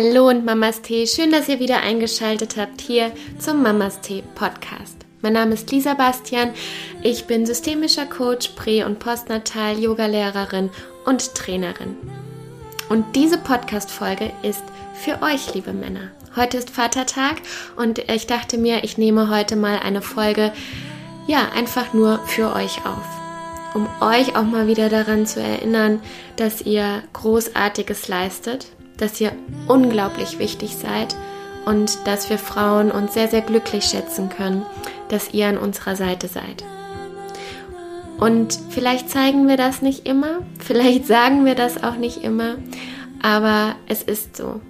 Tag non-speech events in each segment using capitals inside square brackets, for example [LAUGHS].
Hallo und Mamas Tee, schön, dass ihr wieder eingeschaltet habt hier zum Mamas Tee Podcast. Mein Name ist Lisa Bastian, ich bin systemischer Coach, Prä- und Postnatal, Yogalehrerin und Trainerin. Und diese Podcast-Folge ist für euch, liebe Männer. Heute ist Vatertag und ich dachte mir, ich nehme heute mal eine Folge, ja, einfach nur für euch auf. Um euch auch mal wieder daran zu erinnern, dass ihr Großartiges leistet, dass ihr unglaublich wichtig seid und dass wir Frauen uns sehr, sehr glücklich schätzen können, dass ihr an unserer Seite seid. Und vielleicht zeigen wir das nicht immer, [LAUGHS] vielleicht sagen wir das auch nicht immer, aber es ist so.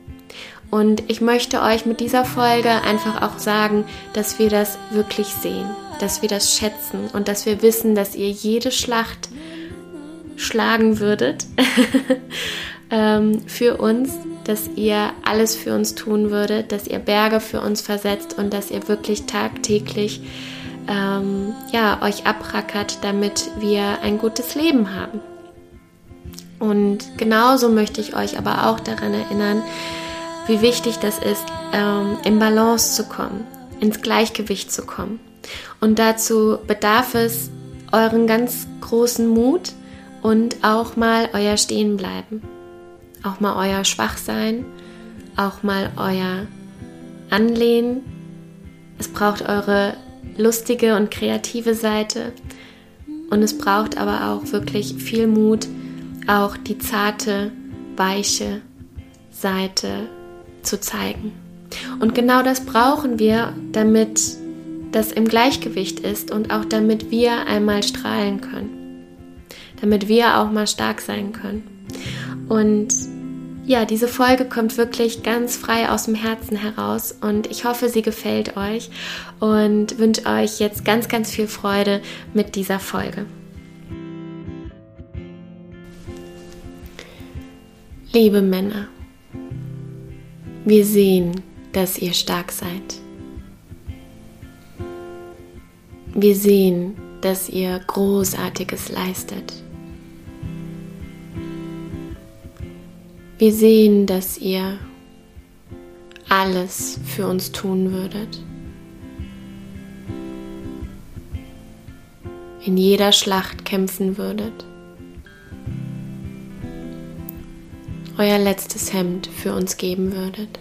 Und ich möchte euch mit dieser Folge einfach auch sagen, dass wir das wirklich sehen, dass wir das schätzen und dass wir wissen, dass ihr jede Schlacht schlagen würdet [LAUGHS] ähm, für uns, dass ihr alles für uns tun würdet, dass ihr Berge für uns versetzt und dass ihr wirklich tagtäglich ähm, ja, euch abrackert, damit wir ein gutes Leben haben. Und genauso möchte ich euch aber auch daran erinnern, wie wichtig das ist, ähm, in Balance zu kommen, ins Gleichgewicht zu kommen. Und dazu bedarf es euren ganz großen Mut und auch mal euer Stehenbleiben, auch mal euer Schwachsein, auch mal euer Anlehnen. Es braucht eure lustige und kreative Seite und es braucht aber auch wirklich viel Mut, auch die zarte, weiche Seite zu zeigen. Und genau das brauchen wir, damit das im Gleichgewicht ist und auch damit wir einmal strahlen können. Damit wir auch mal stark sein können. Und ja, diese Folge kommt wirklich ganz frei aus dem Herzen heraus und ich hoffe, sie gefällt euch und wünsche euch jetzt ganz, ganz viel Freude mit dieser Folge. Liebe Männer, wir sehen, dass ihr stark seid. Wir sehen, dass ihr Großartiges leistet. Wir sehen, dass ihr alles für uns tun würdet. In jeder Schlacht kämpfen würdet. euer letztes Hemd für uns geben würdet.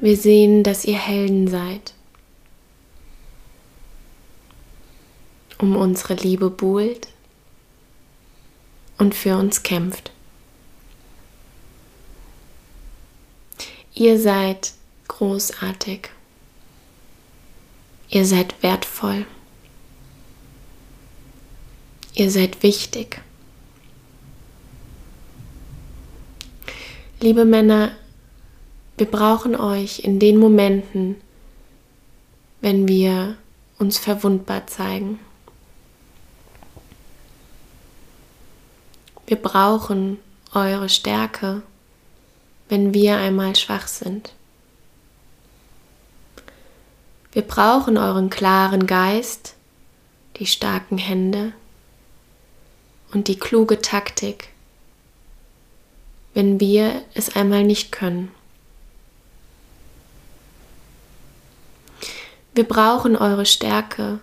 Wir sehen, dass ihr Helden seid, um unsere Liebe buhlt und für uns kämpft. Ihr seid großartig. Ihr seid wertvoll. Ihr seid wichtig. Liebe Männer, wir brauchen euch in den Momenten, wenn wir uns verwundbar zeigen. Wir brauchen eure Stärke, wenn wir einmal schwach sind. Wir brauchen euren klaren Geist, die starken Hände und die kluge Taktik, wenn wir es einmal nicht können. Wir brauchen eure Stärke,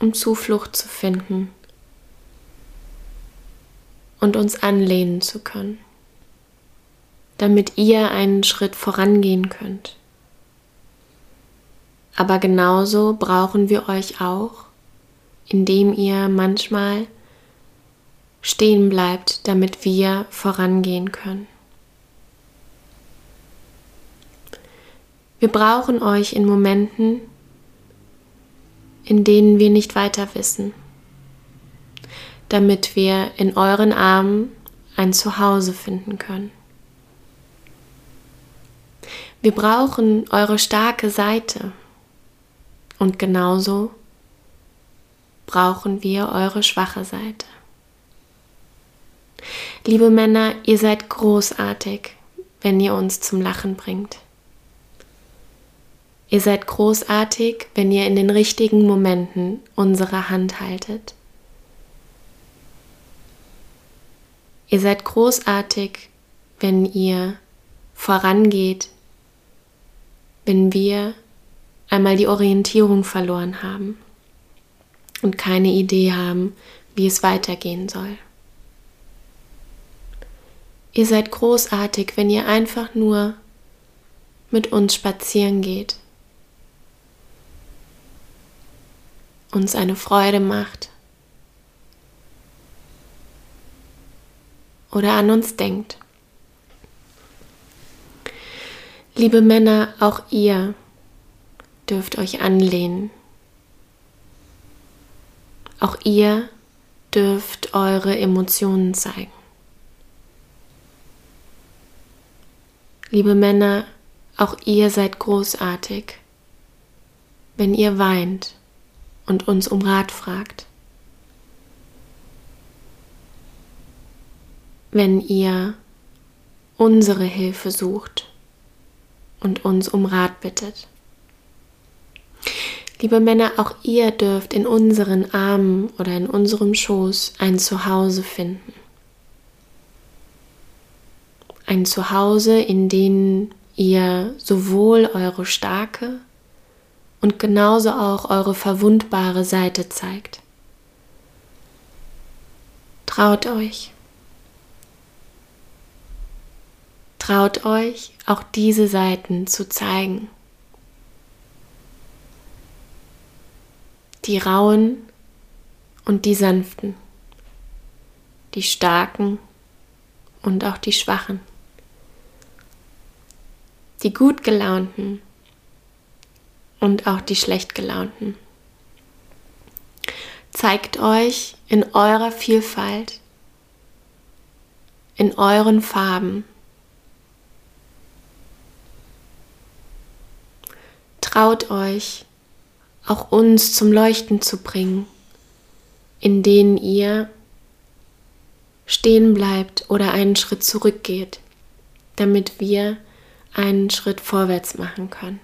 um Zuflucht zu finden und uns anlehnen zu können, damit ihr einen Schritt vorangehen könnt. Aber genauso brauchen wir euch auch, indem ihr manchmal stehen bleibt, damit wir vorangehen können. Wir brauchen euch in Momenten, in denen wir nicht weiter wissen, damit wir in euren Armen ein Zuhause finden können. Wir brauchen eure starke Seite und genauso brauchen wir eure schwache Seite. Liebe Männer, ihr seid großartig, wenn ihr uns zum Lachen bringt. Ihr seid großartig, wenn ihr in den richtigen Momenten unsere Hand haltet. Ihr seid großartig, wenn ihr vorangeht, wenn wir einmal die Orientierung verloren haben und keine Idee haben, wie es weitergehen soll. Ihr seid großartig, wenn ihr einfach nur mit uns spazieren geht, uns eine Freude macht oder an uns denkt. Liebe Männer, auch ihr dürft euch anlehnen. Auch ihr dürft eure Emotionen zeigen. Liebe Männer, auch ihr seid großartig, wenn ihr weint und uns um Rat fragt. Wenn ihr unsere Hilfe sucht und uns um Rat bittet. Liebe Männer, auch ihr dürft in unseren Armen oder in unserem Schoß ein Zuhause finden ein Zuhause, in dem ihr sowohl eure starke und genauso auch eure verwundbare Seite zeigt. Traut euch. Traut euch, auch diese Seiten zu zeigen. Die rauen und die sanften, die starken und auch die schwachen die gut gelaunten und auch die schlecht gelaunten. Zeigt euch in eurer Vielfalt, in euren Farben. Traut euch, auch uns zum Leuchten zu bringen, in denen ihr stehen bleibt oder einen Schritt zurückgeht, damit wir einen Schritt vorwärts machen können.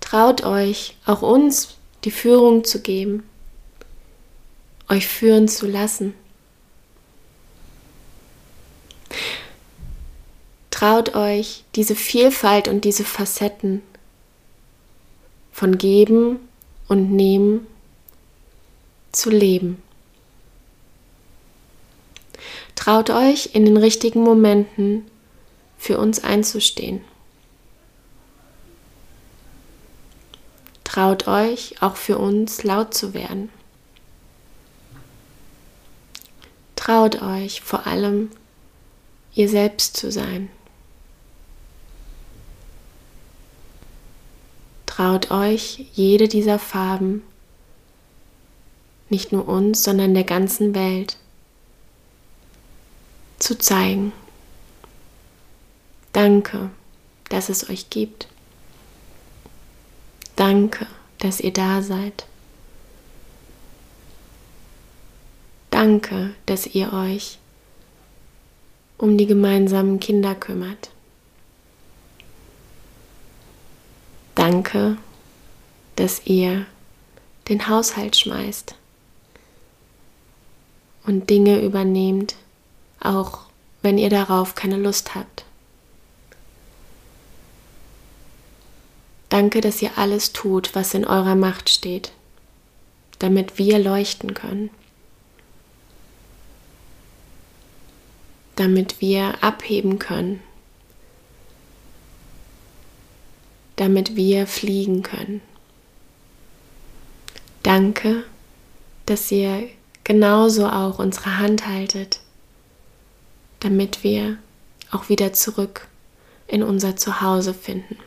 Traut euch, auch uns die Führung zu geben, euch führen zu lassen. Traut euch, diese Vielfalt und diese Facetten von Geben und Nehmen zu leben. Traut euch, in den richtigen Momenten für uns einzustehen. Traut euch, auch für uns laut zu werden. Traut euch vor allem, ihr selbst zu sein. Traut euch, jede dieser Farben, nicht nur uns, sondern der ganzen Welt, zu zeigen. Danke, dass es euch gibt. Danke, dass ihr da seid. Danke, dass ihr euch um die gemeinsamen Kinder kümmert. Danke, dass ihr den Haushalt schmeißt und Dinge übernehmt, auch wenn ihr darauf keine Lust habt. Danke, dass ihr alles tut, was in eurer Macht steht, damit wir leuchten können, damit wir abheben können, damit wir fliegen können. Danke, dass ihr genauso auch unsere Hand haltet damit wir auch wieder zurück in unser Zuhause finden.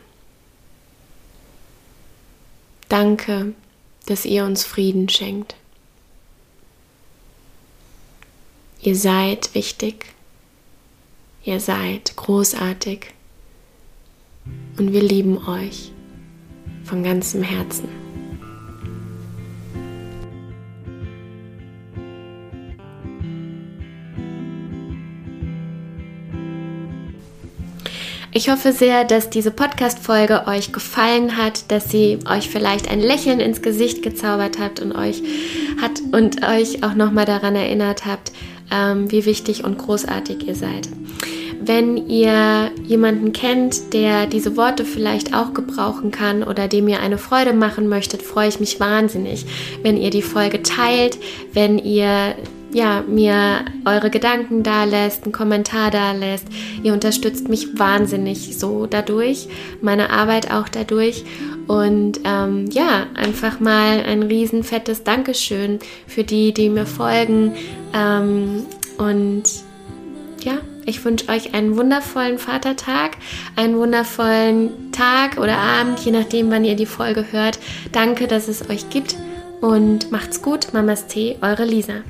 Danke, dass ihr uns Frieden schenkt. Ihr seid wichtig, ihr seid großartig und wir lieben euch von ganzem Herzen. Ich hoffe sehr, dass diese Podcast-Folge euch gefallen hat, dass sie euch vielleicht ein Lächeln ins Gesicht gezaubert hat und euch hat und euch auch nochmal daran erinnert habt, ähm, wie wichtig und großartig ihr seid. Wenn ihr jemanden kennt, der diese Worte vielleicht auch gebrauchen kann oder dem ihr eine Freude machen möchtet, freue ich mich wahnsinnig, wenn ihr die Folge teilt, wenn ihr ja, mir eure Gedanken da lässt, einen Kommentar da lässt. Ihr unterstützt mich wahnsinnig so dadurch, meine Arbeit auch dadurch. Und ähm, ja, einfach mal ein riesen fettes Dankeschön für die, die mir folgen. Ähm, und ja, ich wünsche euch einen wundervollen Vatertag, einen wundervollen Tag oder Abend, je nachdem, wann ihr die Folge hört. Danke, dass es euch gibt und macht's gut. Mamas Tee, eure Lisa.